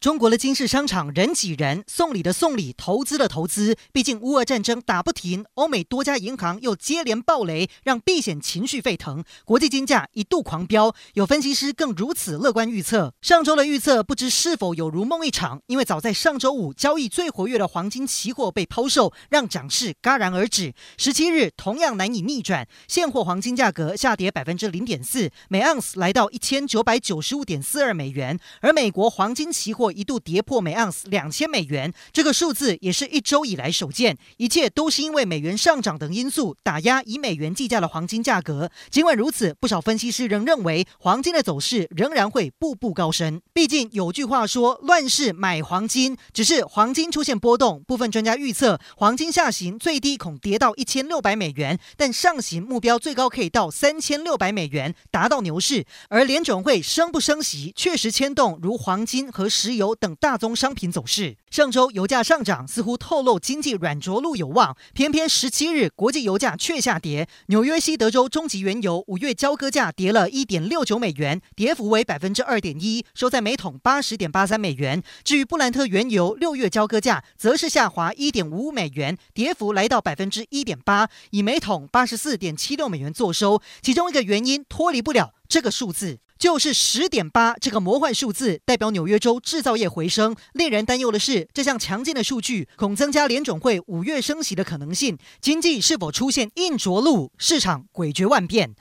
中国的金饰商场人挤人，送礼的送礼，投资的投资。毕竟乌俄战争打不停，欧美多家银行又接连爆雷，让避险情绪沸腾，国际金价一度狂飙。有分析师更如此乐观预测，上周的预测不知是否有如梦一场？因为早在上周五，交易最活跃的黄金期货被抛售，让涨势戛然而止。十七日同样难以逆转，现货黄金价格下跌百分之零点四，每盎司来到一千九百九十五点四二美元，而美国黄金期货。一度跌破每盎司两千美元，这个数字也是一周以来首见。一切都是因为美元上涨等因素打压以美元计价的黄金价格。尽管如此，不少分析师仍认为黄金的走势仍然会步步高升。毕竟有句话说：“乱世买黄金”，只是黄金出现波动。部分专家预测，黄金下行最低恐跌到一千六百美元，但上行目标最高可以到三千六百美元，达到牛市。而联准会升不升息，确实牵动如黄金和石油。油等大宗商品走势，上周油价上涨似乎透露经济软着陆有望，偏偏十七日国际油价却下跌。纽约西德州中级原油五月交割价跌了一点六九美元，跌幅为百分之二点一，收在每桶八十点八三美元。至于布兰特原油六月交割价则是下滑一点五五美元，跌幅来到百分之一点八，以每桶八十四点七六美元作收。其中一个原因脱离不了这个数字。就是十点八这个魔幻数字，代表纽约州制造业回升。令人担忧的是，这项强劲的数据恐增加联总会五月升息的可能性。经济是否出现硬着陆？市场诡谲万变。